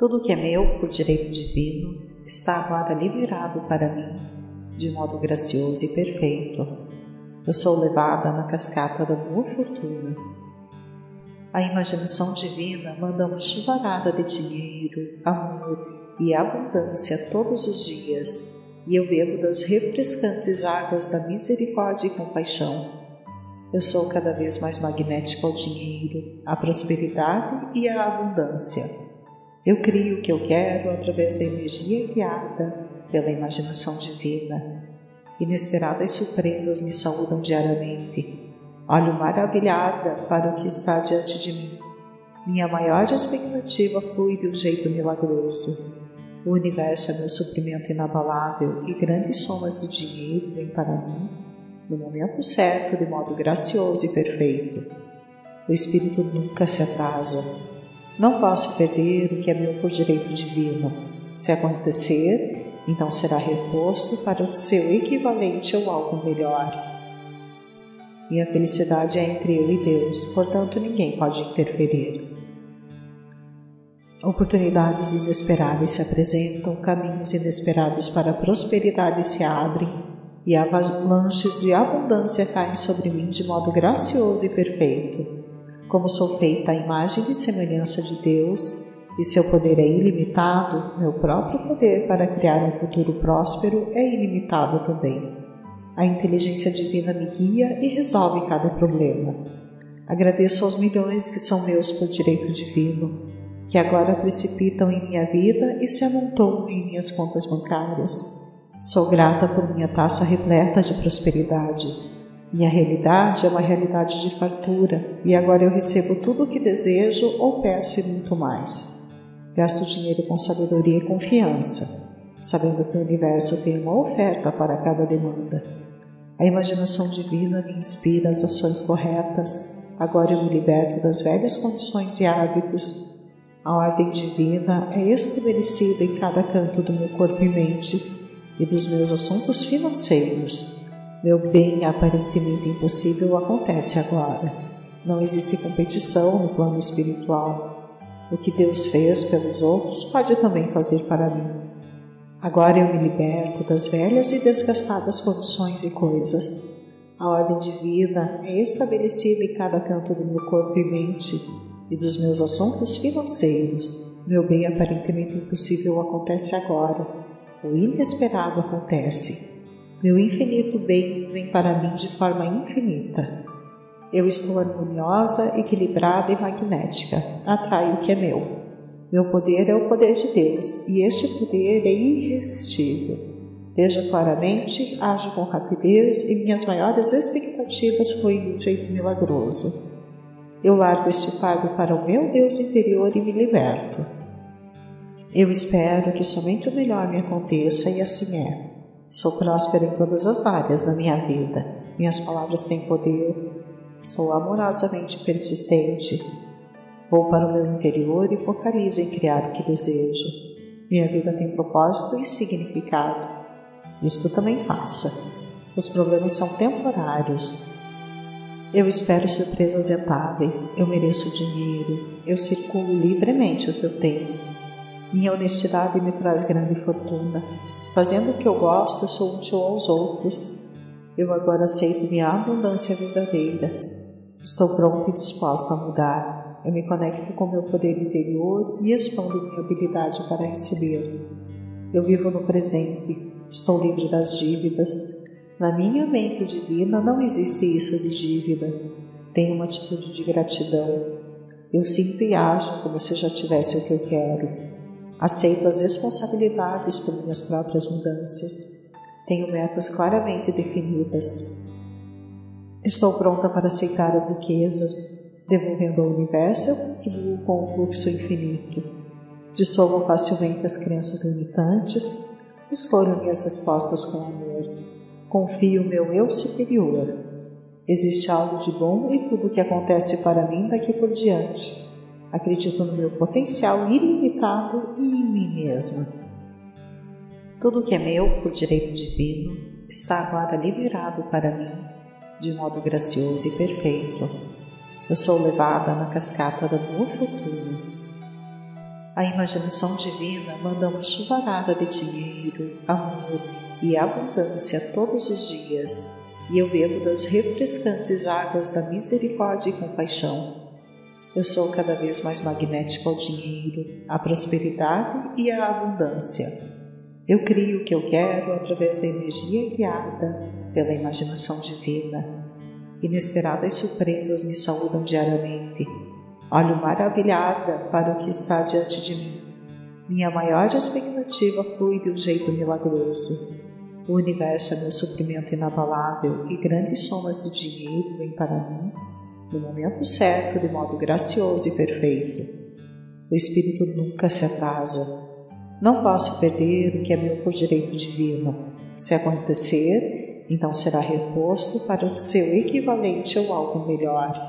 Tudo que é meu por direito divino está agora liberado para mim de modo gracioso e perfeito. Eu sou levada na cascata da boa fortuna. A imaginação divina manda uma chuvarada de dinheiro, amor e abundância todos os dias, e eu bebo das refrescantes águas da misericórdia e compaixão. Eu sou cada vez mais magnética ao dinheiro, à prosperidade e à abundância eu crio o que eu quero através da energia guiada pela imaginação divina. Inesperadas surpresas me saúdam diariamente. Olho maravilhada para o que está diante de mim. Minha maior expectativa flui de um jeito milagroso. O universo é meu suprimento inabalável e grandes somas de dinheiro vêm para mim no momento certo, de modo gracioso e perfeito. O espírito nunca se atrasa, não posso perder o que é meu por direito divino. Se acontecer, então será reposto para o seu equivalente ou algo melhor. Minha felicidade é entre eu e Deus, portanto ninguém pode interferir. Oportunidades inesperadas se apresentam, caminhos inesperados para a prosperidade se abrem e avalanches de abundância caem sobre mim de modo gracioso e perfeito. Como sou feita à imagem e semelhança de Deus, e seu poder é ilimitado, meu próprio poder para criar um futuro próspero é ilimitado também. A inteligência divina me guia e resolve cada problema. Agradeço aos milhões que são meus por direito divino, que agora precipitam em minha vida e se amontoam em minhas contas bancárias. Sou grata por minha taça repleta de prosperidade minha realidade é uma realidade de fartura e agora eu recebo tudo o que desejo ou peço e muito mais. Gasto dinheiro com sabedoria e confiança, sabendo que o universo tem uma oferta para cada demanda. A imaginação divina me inspira as ações corretas. Agora eu me liberto das velhas condições e hábitos. A ordem divina é estabelecida em cada canto do meu corpo e mente e dos meus assuntos financeiros meu bem aparentemente impossível acontece agora. Não existe competição no plano espiritual. O que Deus fez pelos outros pode também fazer para mim. Agora eu me liberto das velhas e desgastadas condições e coisas. A ordem divina é estabelecida em cada canto do meu corpo e mente e dos meus assuntos financeiros. Meu bem aparentemente impossível acontece agora. O inesperado acontece. Meu infinito bem vem para mim de forma infinita. Eu estou harmoniosa, equilibrada e magnética. Atraio o que é meu. Meu poder é o poder de Deus e este poder é irresistível. Veja claramente, ajo com rapidez e minhas maiores expectativas fluem de um jeito milagroso. Eu largo este fardo para o meu Deus interior e me liberto. Eu espero que somente o melhor me aconteça e assim é. Sou próspera em todas as áreas da minha vida. Minhas palavras têm poder. Sou amorosamente persistente. Vou para o meu interior e focalizo em criar o que desejo. Minha vida tem propósito e significado. Isto também passa. Os problemas são temporários. Eu espero surpresas rentáveis. Eu mereço dinheiro. Eu circulo livremente o que eu tenho. Minha honestidade me traz grande fortuna. Fazendo o que eu gosto, eu sou útil aos outros. Eu agora aceito minha abundância verdadeira. Estou pronta e disposta a mudar. Eu me conecto com meu poder interior e expando minha habilidade para receber. Eu vivo no presente. Estou livre das dívidas. Na minha mente divina não existe isso de dívida. Tenho uma atitude de gratidão. Eu sinto e ajo como se já tivesse o que eu quero. Aceito as responsabilidades por minhas próprias mudanças. Tenho metas claramente definidas. Estou pronta para aceitar as riquezas. Devolvendo ao universo, eu contribuo com o fluxo infinito. Dissolvo facilmente as crenças limitantes. Escolho minhas respostas com amor. Confio meu eu superior. Existe algo de bom em tudo que acontece para mim daqui por diante. Acredito no meu potencial ilimitado e em mim mesma. Tudo que é meu por direito divino está agora liberado para mim de modo gracioso e perfeito. Eu sou levada na cascata da boa fortuna. A imaginação divina manda uma chuvarada de dinheiro, amor e abundância todos os dias, e eu bebo das refrescantes águas da misericórdia e compaixão. Eu sou cada vez mais magnético ao dinheiro, à prosperidade e à abundância. Eu crio o que eu quero através da energia guiada pela imaginação divina. Inesperadas surpresas me saúdam diariamente Olho maravilhada para o que está diante de mim. Minha maior expectativa flui de um jeito milagroso. O universo é meu suprimento inabalável e grandes somas de dinheiro vêm para mim no momento certo, de modo gracioso e perfeito. O espírito nunca se atrasa. Não posso perder o que é meu por direito divino. Se acontecer, então será reposto para o seu equivalente ou algo melhor.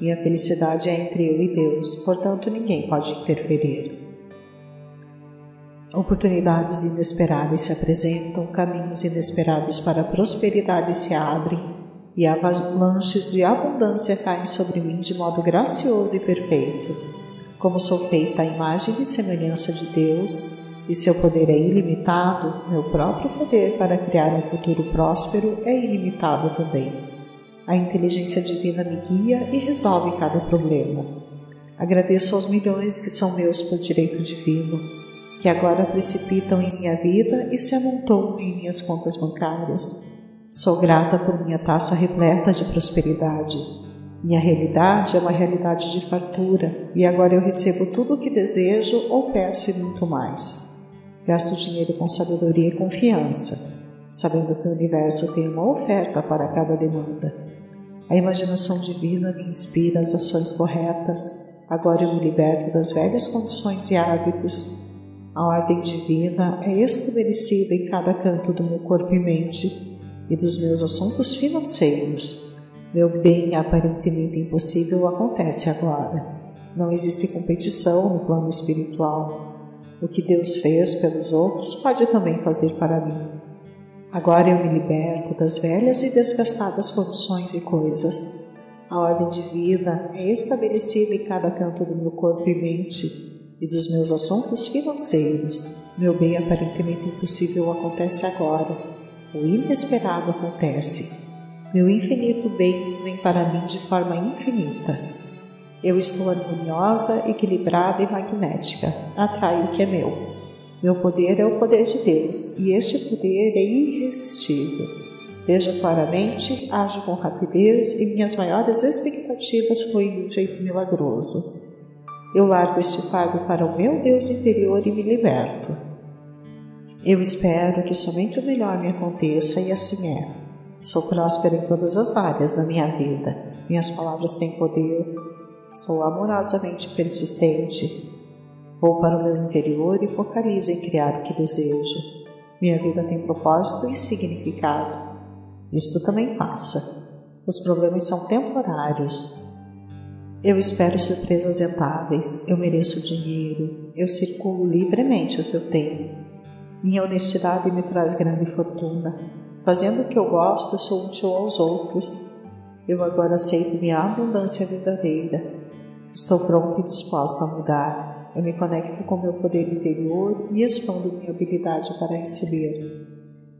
Minha felicidade é entre eu e Deus, portanto ninguém pode interferir. Oportunidades inesperadas se apresentam, caminhos inesperados para a prosperidade se abrem e avalanches de abundância caem sobre mim de modo gracioso e perfeito. Como sou feita à imagem e semelhança de Deus, e seu poder é ilimitado, meu próprio poder para criar um futuro próspero é ilimitado também. A inteligência divina me guia e resolve cada problema. Agradeço aos milhões que são meus por direito divino, que agora precipitam em minha vida e se amontoam em minhas contas bancárias. Sou grata por minha taça repleta de prosperidade. Minha realidade é uma realidade de fartura e agora eu recebo tudo o que desejo ou peço e muito mais. Gasto dinheiro com sabedoria e confiança, sabendo que o universo tem uma oferta para cada demanda. A imaginação divina me inspira as ações corretas. Agora eu me liberto das velhas condições e hábitos. A ordem divina é estabelecida em cada canto do meu corpo e mente e dos meus assuntos financeiros. Meu bem aparentemente impossível acontece agora. Não existe competição no plano espiritual. O que Deus fez pelos outros pode também fazer para mim. Agora eu me liberto das velhas e desgastadas condições e coisas. A ordem de vida é estabelecida em cada canto do meu corpo e mente e dos meus assuntos financeiros. Meu bem aparentemente impossível acontece agora. O inesperado acontece. Meu infinito bem vem para mim de forma infinita. Eu estou harmoniosa, equilibrada e magnética. Atraio o que é meu. Meu poder é o poder de Deus e este poder é irresistível. Veja claramente, ajo com rapidez e minhas maiores expectativas fluem de um jeito milagroso. Eu largo este fardo para o meu Deus interior e me liberto. Eu espero que somente o melhor me aconteça e assim é. Sou próspera em todas as áreas da minha vida. Minhas palavras têm poder. Sou amorosamente persistente Vou para o meu interior e focalizo em criar o que desejo. Minha vida tem propósito e significado. Isto também passa. Os problemas são temporários. Eu espero surpresas rentáveis. Eu mereço dinheiro. Eu circulo livremente o que eu tenho. Minha honestidade me traz grande fortuna. Fazendo o que eu gosto, sou útil aos outros. Eu agora aceito minha abundância verdadeira. Estou pronta e disposta a mudar. Eu me conecto com meu poder interior e expando minha habilidade para receber.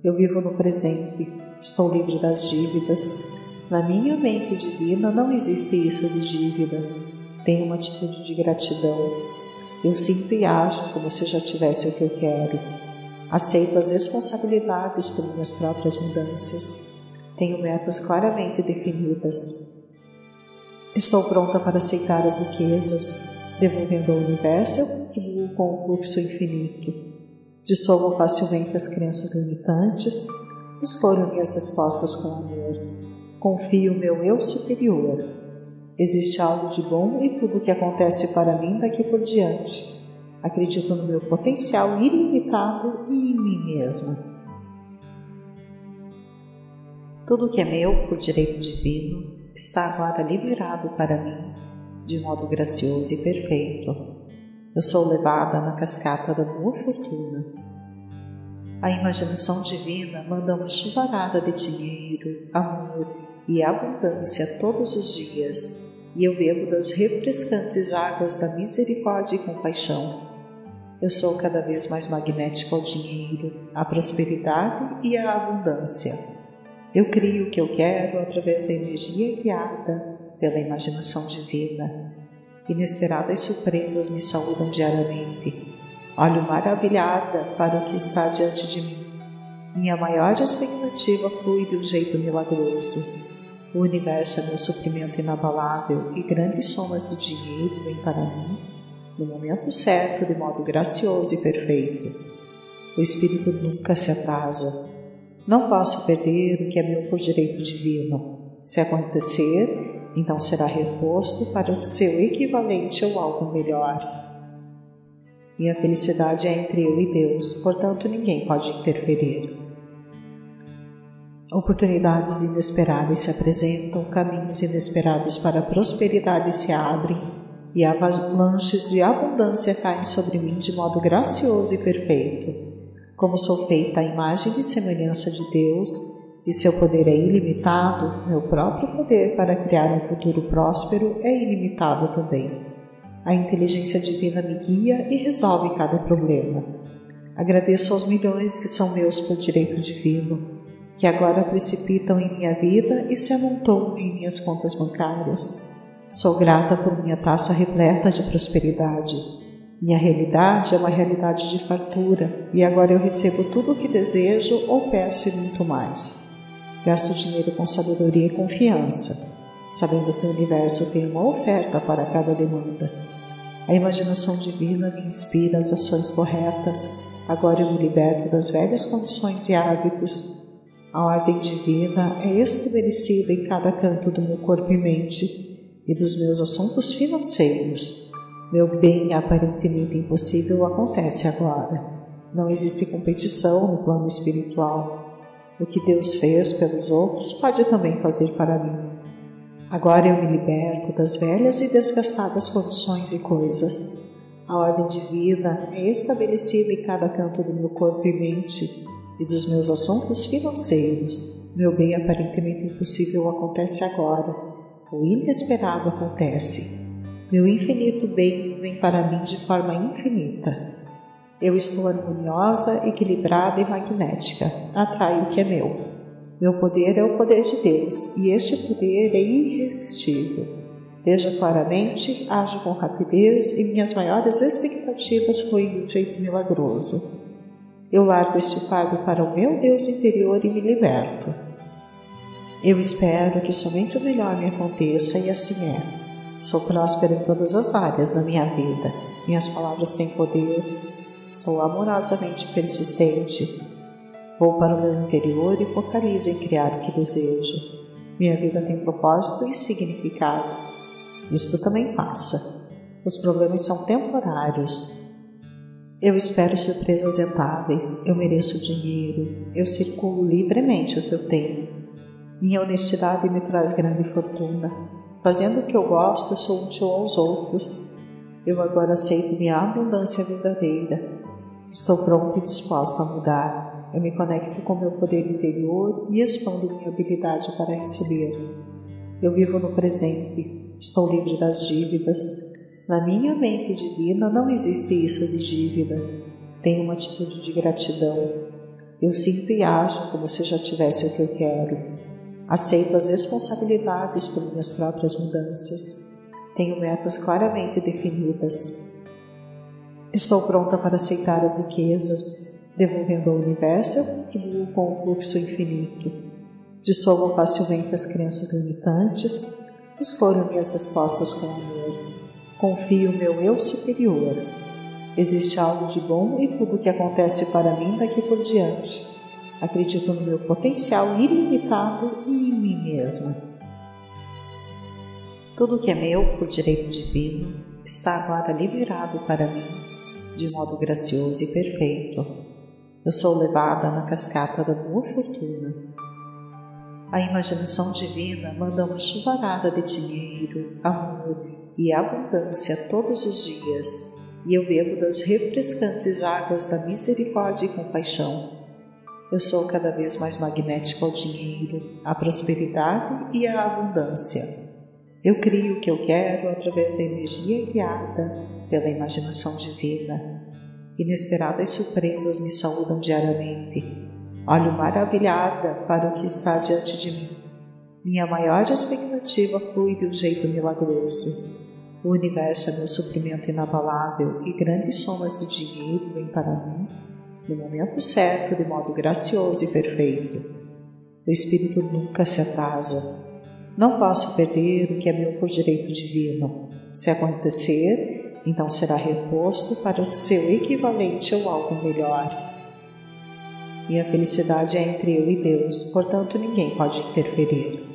Eu vivo no presente, estou livre das dívidas. Na minha mente divina não existe isso de dívida. Tenho uma atitude de gratidão. Eu sinto e ajo como se já tivesse o que eu quero. Aceito as responsabilidades por minhas próprias mudanças. Tenho metas claramente definidas. Estou pronta para aceitar as riquezas, Devolvendo ao universo, eu com o fluxo infinito. Dissolvo facilmente as crenças limitantes, escolho minhas respostas com amor. Confio meu eu superior. Existe algo de bom e tudo o que acontece para mim daqui por diante. Acredito no meu potencial ilimitado e em mim mesmo. Tudo que é meu por direito divino está agora liberado para mim de modo gracioso e perfeito. Eu sou levada na cascata da boa fortuna. A imaginação divina manda uma chuvarada de dinheiro, amor e abundância todos os dias, e eu bebo das refrescantes águas da misericórdia e compaixão. Eu sou cada vez mais magnético ao dinheiro, à prosperidade e à abundância. Eu crio o que eu quero através da energia guiada pela imaginação divina. Inesperadas surpresas me saúdam diariamente. Olho maravilhada para o que está diante de mim. Minha maior expectativa flui de um jeito milagroso. O universo é meu suprimento inabalável e grandes somas de dinheiro vêm para mim no momento certo, de modo gracioso e perfeito. O espírito nunca se atrasa. Não posso perder o que é meu por direito divino. Se acontecer, então será reposto para o seu equivalente ou algo melhor. Minha felicidade é entre eu e Deus, portanto ninguém pode interferir. Oportunidades inesperadas se apresentam, caminhos inesperados para a prosperidade se abrem e avalanches de abundância caem sobre mim de modo gracioso e perfeito. Como sou feita à imagem e semelhança de Deus, e seu poder é ilimitado, meu próprio poder para criar um futuro próspero é ilimitado também. A inteligência divina me guia e resolve cada problema. Agradeço aos milhões que são meus por direito divino que agora precipitam em minha vida e se amontoam em minhas contas bancárias. Sou grata por minha taça repleta de prosperidade. Minha realidade é uma realidade de fartura e agora eu recebo tudo o que desejo ou peço e muito mais. Gasto dinheiro com sabedoria e confiança, sabendo que o universo tem uma oferta para cada demanda. A imaginação divina me inspira as ações corretas. Agora eu me liberto das velhas condições e hábitos a ordem divina é estabelecida em cada canto do meu corpo e mente e dos meus assuntos financeiros. Meu bem aparentemente impossível acontece agora. Não existe competição no plano espiritual. O que Deus fez pelos outros pode também fazer para mim. Agora eu me liberto das velhas e desgastadas condições e coisas. A ordem divina é estabelecida em cada canto do meu corpo e mente e dos meus assuntos financeiros. Meu bem aparentemente impossível acontece agora. O inesperado acontece. Meu infinito bem vem para mim de forma infinita. Eu estou harmoniosa, equilibrada e magnética. Atraio o que é meu. Meu poder é o poder de Deus e este poder é irresistível. Veja claramente, ajo com rapidez e minhas maiores expectativas fluem de um jeito milagroso. Eu largo este fardo para o meu Deus interior e me liberto. Eu espero que somente o melhor me aconteça e assim é. Sou próspera em todas as áreas da minha vida. Minhas palavras têm poder. Sou amorosamente persistente. Vou para o meu interior e focalizo em criar o que desejo. Minha vida tem propósito e significado. Isto também passa. Os problemas são temporários eu espero surpresas rentáveis, eu mereço dinheiro, eu circulo livremente o que eu tenho. Minha honestidade me traz grande fortuna. Fazendo o que eu gosto, eu sou útil aos outros. Eu agora aceito minha abundância verdadeira. Estou pronta e disposta a mudar. Eu me conecto com meu poder interior e expando minha habilidade para receber. Eu vivo no presente. Estou livre das dívidas. Na minha mente divina não existe isso de dívida. Tenho uma atitude de gratidão. Eu sinto e ajo como se já tivesse o que eu quero. Aceito as responsabilidades por minhas próprias mudanças. Tenho metas claramente definidas. Estou pronta para aceitar as riquezas. Devolvendo ao universo, eu contribuo com o fluxo infinito. Dissolvo facilmente as crenças limitantes. Escolho minhas respostas com amor. Confio meu eu superior. Existe algo de bom e tudo o que acontece para mim daqui por diante. Acredito no meu potencial ilimitado e em mim mesma. Tudo o que é meu por direito divino está agora liberado para mim de modo gracioso e perfeito. Eu sou levada na cascata da boa fortuna. A imaginação divina manda uma chuvarada de dinheiro, amor e abundância todos os dias, e eu bebo das refrescantes águas da misericórdia e compaixão. Eu sou cada vez mais magnético ao dinheiro, à prosperidade e à abundância. Eu crio o que eu quero através da energia guiada pela imaginação divina. Inesperadas surpresas me saúdam diariamente. Olho maravilhada para o que está diante de mim. Minha maior expectativa flui de um jeito milagroso. O universo é meu suprimento inabalável e grandes somas de dinheiro vêm para mim no momento certo, de modo gracioso e perfeito. O espírito nunca se atrasa. Não posso perder o que é meu por direito divino. Se acontecer, então será reposto para o seu equivalente ou algo melhor. Minha felicidade é entre eu e Deus, portanto ninguém pode interferir.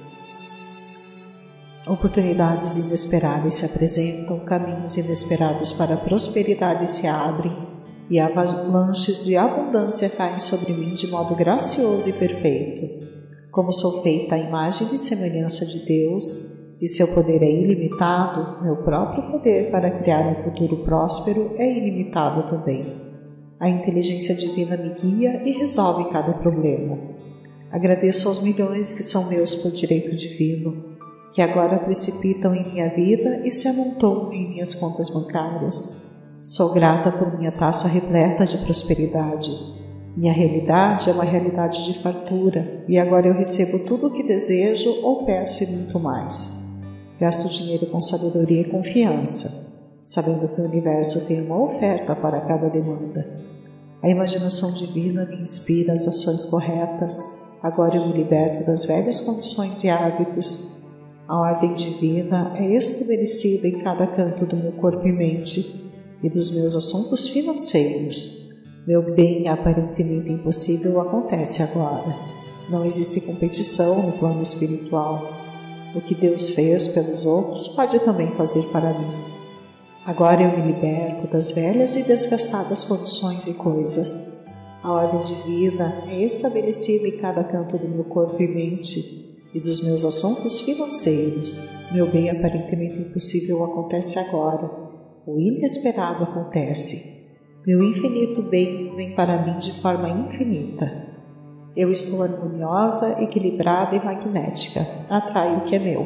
Oportunidades inesperadas se apresentam, caminhos inesperados para a prosperidade se abrem e avalanches de abundância caem sobre mim de modo gracioso e perfeito. Como sou feita à imagem e semelhança de Deus, e seu poder é ilimitado, meu próprio poder para criar um futuro próspero é ilimitado também. A inteligência divina me guia e resolve cada problema. Agradeço aos milhões que são meus por direito divino que agora precipitam em minha vida e se amontoam em minhas contas bancárias. Sou grata por minha taça repleta de prosperidade. Minha realidade é uma realidade de fartura e agora eu recebo tudo o que desejo ou peço e muito mais. Gasto dinheiro com sabedoria e confiança, sabendo que o universo tem uma oferta para cada demanda. A imaginação divina me inspira as ações corretas. Agora eu me liberto das velhas condições e hábitos a ordem divina é estabelecida em cada canto do meu corpo e mente e dos meus assuntos financeiros. Meu bem aparentemente impossível acontece agora. Não existe competição no plano espiritual. O que Deus fez pelos outros pode também fazer para mim. Agora eu me liberto das velhas e desgastadas condições e coisas. A ordem divina é estabelecida em cada canto do meu corpo e mente e dos meus assuntos financeiros. Meu bem aparentemente impossível acontece agora. O inesperado acontece. Meu infinito bem vem para mim de forma infinita. Eu estou harmoniosa, equilibrada e magnética. Atraio o que é meu.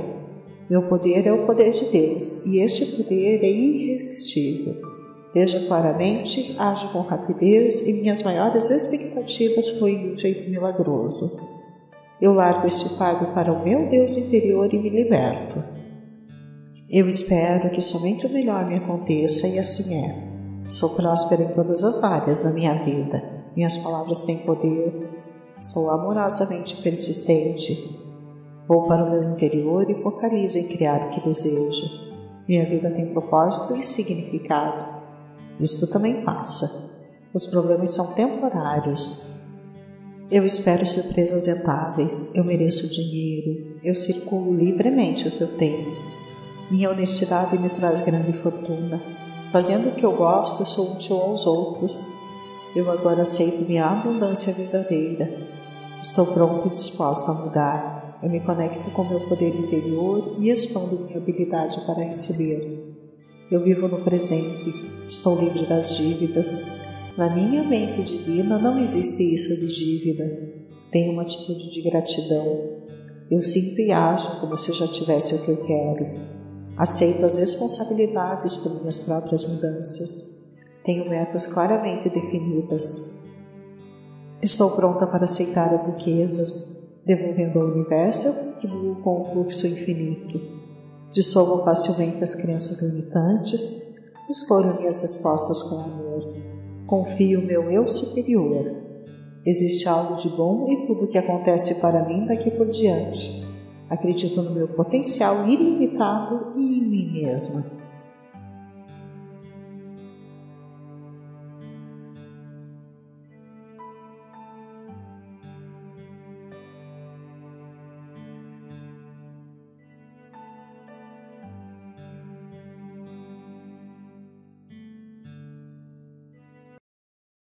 Meu poder é o poder de Deus e este poder é irresistível. Veja claramente, ajo com rapidez e minhas maiores expectativas fluem de um jeito milagroso. Eu largo este fardo para o meu Deus interior e me liberto. Eu espero que somente o melhor me aconteça e assim é. Sou próspera em todas as áreas da minha vida. Minhas palavras têm poder. Sou amorosamente persistente. Vou para o meu interior e focalizo em criar o que desejo. Minha vida tem propósito e significado. Isto também passa. Os problemas são temporários eu espero surpresas rentáveis, eu mereço dinheiro, eu circulo livremente o que eu tenho. Minha honestidade me traz grande fortuna. Fazendo o que eu gosto, sou útil aos outros. Eu agora aceito minha abundância verdadeira. Estou pronta e disposta a mudar. Eu me conecto com meu poder interior e expando minha habilidade para receber. Eu vivo no presente, estou livre das dívidas, na minha mente divina não existe isso de dívida. Tenho uma atitude de gratidão. Eu sinto e ajo como se já tivesse o que eu quero. Aceito as responsabilidades por minhas próprias mudanças. Tenho metas claramente definidas. Estou pronta para aceitar as riquezas. Devolvendo ao universo, eu contribuo com o fluxo infinito. Dissolvo facilmente as crenças limitantes. Escolho minhas respostas com amor. Confio meu eu superior. Existe algo de bom e tudo o que acontece para mim daqui por diante. Acredito no meu potencial ilimitado e em mim mesma.